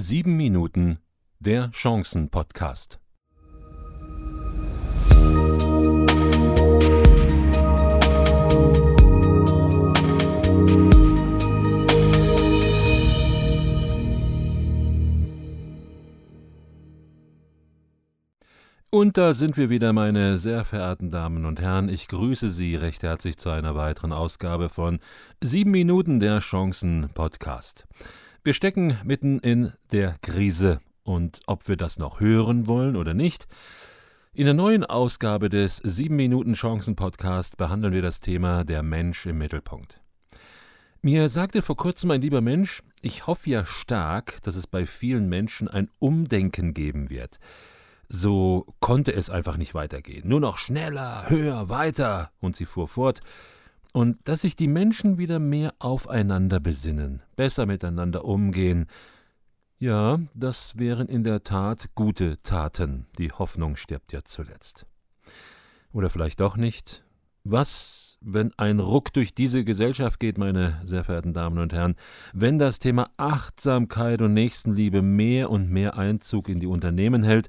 Sieben Minuten der Chancen-Podcast. Und da sind wir wieder, meine sehr verehrten Damen und Herren. Ich grüße Sie recht herzlich zu einer weiteren Ausgabe von Sieben Minuten der Chancen Podcast. Wir stecken mitten in der Krise und ob wir das noch hören wollen oder nicht, in der neuen Ausgabe des 7 Minuten Chancen Podcast behandeln wir das Thema der Mensch im Mittelpunkt. Mir sagte vor kurzem ein lieber Mensch, ich hoffe ja stark, dass es bei vielen Menschen ein Umdenken geben wird. So konnte es einfach nicht weitergehen. Nur noch schneller, höher, weiter. Und sie fuhr fort und dass sich die Menschen wieder mehr aufeinander besinnen, besser miteinander umgehen. Ja, das wären in der Tat gute Taten. Die Hoffnung stirbt ja zuletzt. Oder vielleicht doch nicht? Was, wenn ein Ruck durch diese Gesellschaft geht, meine sehr verehrten Damen und Herren, wenn das Thema Achtsamkeit und Nächstenliebe mehr und mehr Einzug in die Unternehmen hält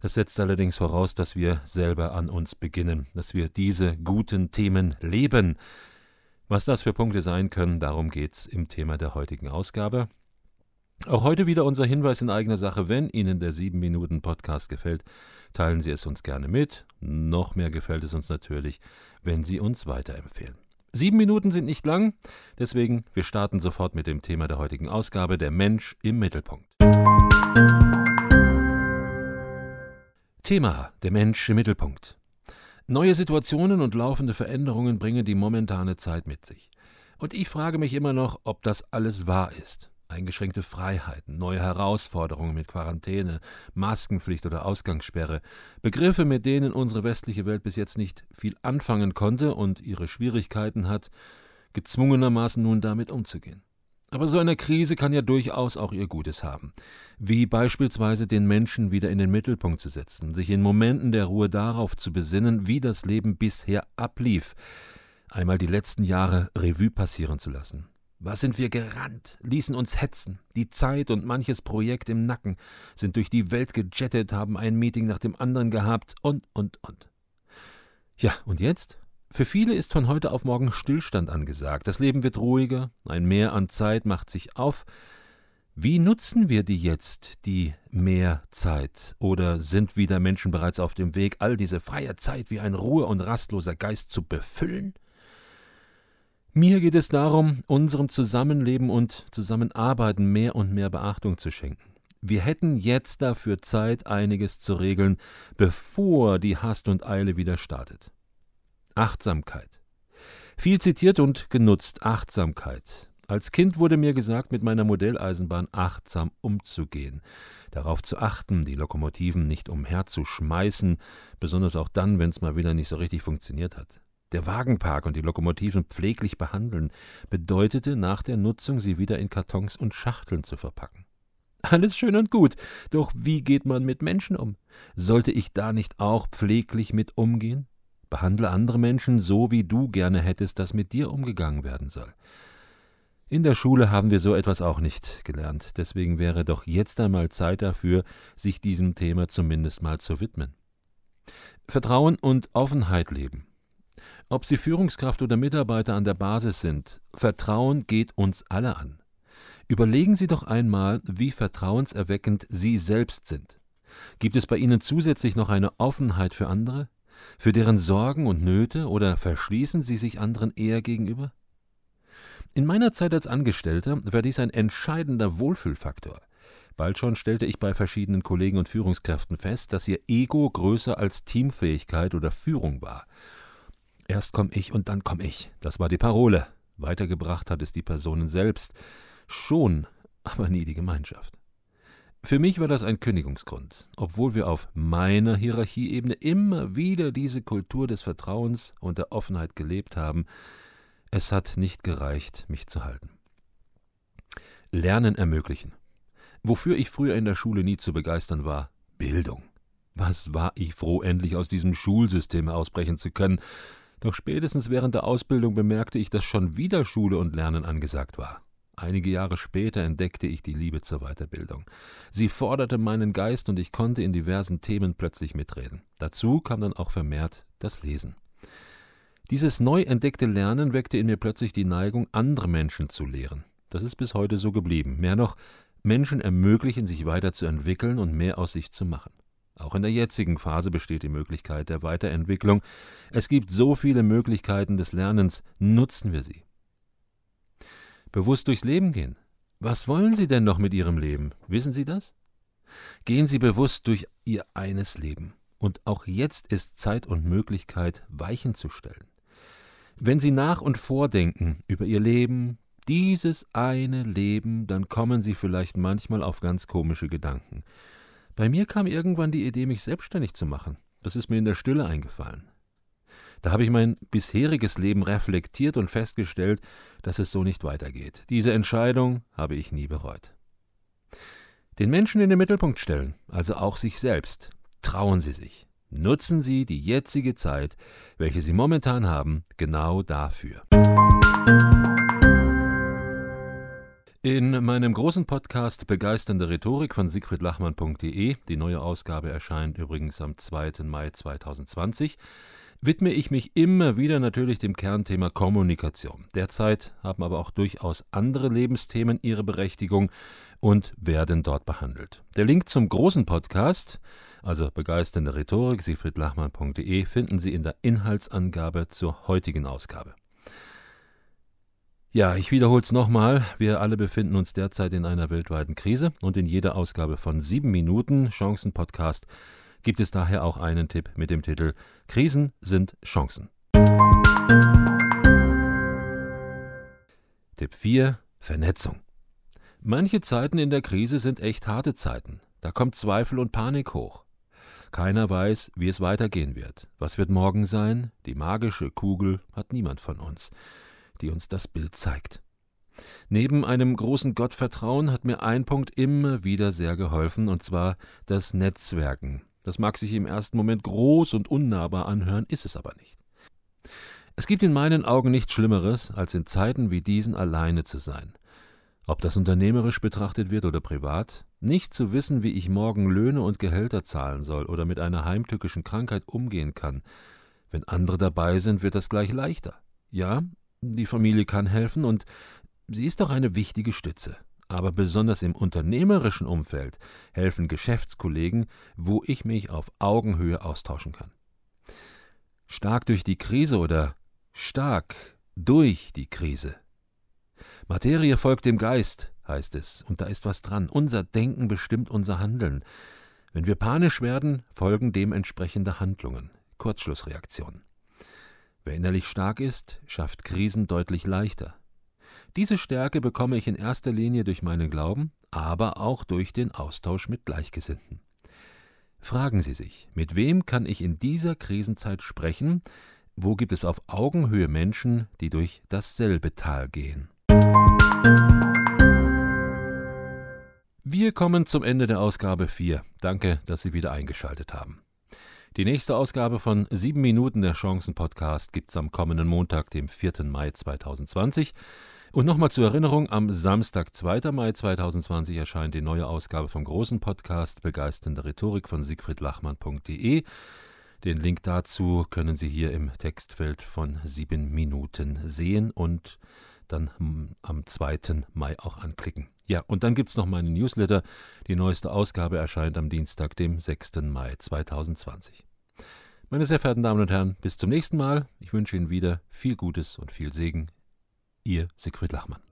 das setzt allerdings voraus, dass wir selber an uns beginnen, dass wir diese guten Themen leben. Was das für Punkte sein können, darum geht's im Thema der heutigen Ausgabe. Auch heute wieder unser Hinweis in eigener Sache. Wenn Ihnen der 7 Minuten Podcast gefällt, teilen Sie es uns gerne mit. Noch mehr gefällt es uns natürlich, wenn Sie uns weiterempfehlen. Sieben Minuten sind nicht lang, deswegen wir starten sofort mit dem Thema der heutigen Ausgabe, der Mensch im Mittelpunkt. Thema Der Mensch im Mittelpunkt. Neue Situationen und laufende Veränderungen bringen die momentane Zeit mit sich. Und ich frage mich immer noch, ob das alles wahr ist. Eingeschränkte Freiheiten, neue Herausforderungen mit Quarantäne, Maskenpflicht oder Ausgangssperre, Begriffe, mit denen unsere westliche Welt bis jetzt nicht viel anfangen konnte und ihre Schwierigkeiten hat, gezwungenermaßen nun damit umzugehen. Aber so eine Krise kann ja durchaus auch ihr Gutes haben, wie beispielsweise den Menschen wieder in den Mittelpunkt zu setzen, sich in Momenten der Ruhe darauf zu besinnen, wie das Leben bisher ablief, einmal die letzten Jahre Revue passieren zu lassen. Was sind wir gerannt, ließen uns hetzen, die Zeit und manches Projekt im Nacken, sind durch die Welt gejettet, haben ein Meeting nach dem anderen gehabt und, und, und. Ja, und jetzt? Für viele ist von heute auf morgen Stillstand angesagt. Das Leben wird ruhiger, ein Mehr an Zeit macht sich auf. Wie nutzen wir die jetzt, die mehr Zeit? Oder sind wieder Menschen bereits auf dem Weg, all diese freie Zeit wie ein Ruhe- und rastloser Geist zu befüllen? Mir geht es darum, unserem Zusammenleben und Zusammenarbeiten mehr und mehr Beachtung zu schenken. Wir hätten jetzt dafür Zeit, einiges zu regeln, bevor die Hast und Eile wieder startet. Achtsamkeit. Viel zitiert und genutzt Achtsamkeit. Als Kind wurde mir gesagt, mit meiner Modelleisenbahn achtsam umzugehen, darauf zu achten, die Lokomotiven nicht umherzuschmeißen, besonders auch dann, wenn es mal wieder nicht so richtig funktioniert hat. Der Wagenpark und die Lokomotiven pfleglich behandeln, bedeutete nach der Nutzung sie wieder in Kartons und Schachteln zu verpacken. Alles schön und gut, doch wie geht man mit Menschen um? Sollte ich da nicht auch pfleglich mit umgehen? Behandle andere Menschen so, wie du gerne hättest, dass mit dir umgegangen werden soll. In der Schule haben wir so etwas auch nicht gelernt, deswegen wäre doch jetzt einmal Zeit dafür, sich diesem Thema zumindest mal zu widmen. Vertrauen und Offenheit leben. Ob Sie Führungskraft oder Mitarbeiter an der Basis sind, Vertrauen geht uns alle an. Überlegen Sie doch einmal, wie vertrauenserweckend Sie selbst sind. Gibt es bei Ihnen zusätzlich noch eine Offenheit für andere? Für deren Sorgen und Nöte oder verschließen sie sich anderen eher gegenüber? In meiner Zeit als Angestellter war dies ein entscheidender Wohlfühlfaktor. Bald schon stellte ich bei verschiedenen Kollegen und Führungskräften fest, dass ihr Ego größer als Teamfähigkeit oder Führung war. Erst komm ich und dann komm ich. Das war die Parole. Weitergebracht hat es die Personen selbst. Schon, aber nie die Gemeinschaft. Für mich war das ein Kündigungsgrund, obwohl wir auf meiner Hierarchieebene immer wieder diese Kultur des Vertrauens und der Offenheit gelebt haben. Es hat nicht gereicht, mich zu halten. Lernen ermöglichen. Wofür ich früher in der Schule nie zu begeistern war, Bildung. Was war ich froh, endlich aus diesem Schulsystem ausbrechen zu können. Doch spätestens während der Ausbildung bemerkte ich, dass schon wieder Schule und Lernen angesagt war. Einige Jahre später entdeckte ich die Liebe zur Weiterbildung. Sie forderte meinen Geist und ich konnte in diversen Themen plötzlich mitreden. Dazu kam dann auch vermehrt das Lesen. Dieses neu entdeckte Lernen weckte in mir plötzlich die Neigung, andere Menschen zu lehren. Das ist bis heute so geblieben. Mehr noch, Menschen ermöglichen, sich weiterzuentwickeln und mehr aus sich zu machen. Auch in der jetzigen Phase besteht die Möglichkeit der Weiterentwicklung. Es gibt so viele Möglichkeiten des Lernens, nutzen wir sie. Bewusst durchs Leben gehen. Was wollen Sie denn noch mit Ihrem Leben? Wissen Sie das? Gehen Sie bewusst durch Ihr eines Leben. Und auch jetzt ist Zeit und Möglichkeit, Weichen zu stellen. Wenn Sie nach und vordenken über Ihr Leben, dieses eine Leben, dann kommen Sie vielleicht manchmal auf ganz komische Gedanken. Bei mir kam irgendwann die Idee, mich selbstständig zu machen. Das ist mir in der Stille eingefallen. Da habe ich mein bisheriges Leben reflektiert und festgestellt, dass es so nicht weitergeht. Diese Entscheidung habe ich nie bereut. Den Menschen in den Mittelpunkt stellen, also auch sich selbst. Trauen Sie sich. Nutzen Sie die jetzige Zeit, welche Sie momentan haben, genau dafür. In meinem großen Podcast Begeisternde Rhetorik von siegfriedlachmann.de, die neue Ausgabe erscheint übrigens am 2. Mai 2020, widme ich mich immer wieder natürlich dem Kernthema Kommunikation. Derzeit haben aber auch durchaus andere Lebensthemen ihre Berechtigung und werden dort behandelt. Der Link zum großen Podcast, also begeisternde Rhetorik, siegfriedlachmann.de, finden Sie in der Inhaltsangabe zur heutigen Ausgabe. Ja, ich wiederhole es nochmal. Wir alle befinden uns derzeit in einer weltweiten Krise und in jeder Ausgabe von sieben Minuten Chancen Podcast gibt es daher auch einen Tipp mit dem Titel Krisen sind Chancen. Tipp 4 Vernetzung. Manche Zeiten in der Krise sind echt harte Zeiten. Da kommt Zweifel und Panik hoch. Keiner weiß, wie es weitergehen wird. Was wird morgen sein? Die magische Kugel hat niemand von uns, die uns das Bild zeigt. Neben einem großen Gottvertrauen hat mir ein Punkt immer wieder sehr geholfen, und zwar das Netzwerken. Das mag sich im ersten Moment groß und unnahbar anhören, ist es aber nicht. Es gibt in meinen Augen nichts Schlimmeres, als in Zeiten wie diesen alleine zu sein. Ob das unternehmerisch betrachtet wird oder privat, nicht zu wissen, wie ich morgen Löhne und Gehälter zahlen soll oder mit einer heimtückischen Krankheit umgehen kann. Wenn andere dabei sind, wird das gleich leichter. Ja, die Familie kann helfen und sie ist doch eine wichtige Stütze aber besonders im unternehmerischen Umfeld helfen Geschäftskollegen, wo ich mich auf Augenhöhe austauschen kann. Stark durch die Krise oder stark durch die Krise. Materie folgt dem Geist, heißt es, und da ist was dran. Unser Denken bestimmt unser Handeln. Wenn wir panisch werden, folgen dementsprechende Handlungen, Kurzschlussreaktionen. Wer innerlich stark ist, schafft Krisen deutlich leichter. Diese Stärke bekomme ich in erster Linie durch meinen Glauben, aber auch durch den Austausch mit Gleichgesinnten. Fragen Sie sich, mit wem kann ich in dieser Krisenzeit sprechen? Wo gibt es auf Augenhöhe Menschen, die durch dasselbe Tal gehen? Wir kommen zum Ende der Ausgabe 4. Danke, dass Sie wieder eingeschaltet haben. Die nächste Ausgabe von 7 Minuten der Chancen Podcast gibt es am kommenden Montag, dem 4. Mai 2020. Und nochmal zur Erinnerung, am Samstag, 2. Mai 2020 erscheint die neue Ausgabe vom großen Podcast Begeisternde Rhetorik von siegfriedlachmann.de. Den Link dazu können Sie hier im Textfeld von sieben Minuten sehen und dann am 2. Mai auch anklicken. Ja, und dann gibt es noch meinen Newsletter. Die neueste Ausgabe erscheint am Dienstag, dem 6. Mai 2020. Meine sehr verehrten Damen und Herren, bis zum nächsten Mal. Ich wünsche Ihnen wieder viel Gutes und viel Segen Ihr Siegfried Lachmann.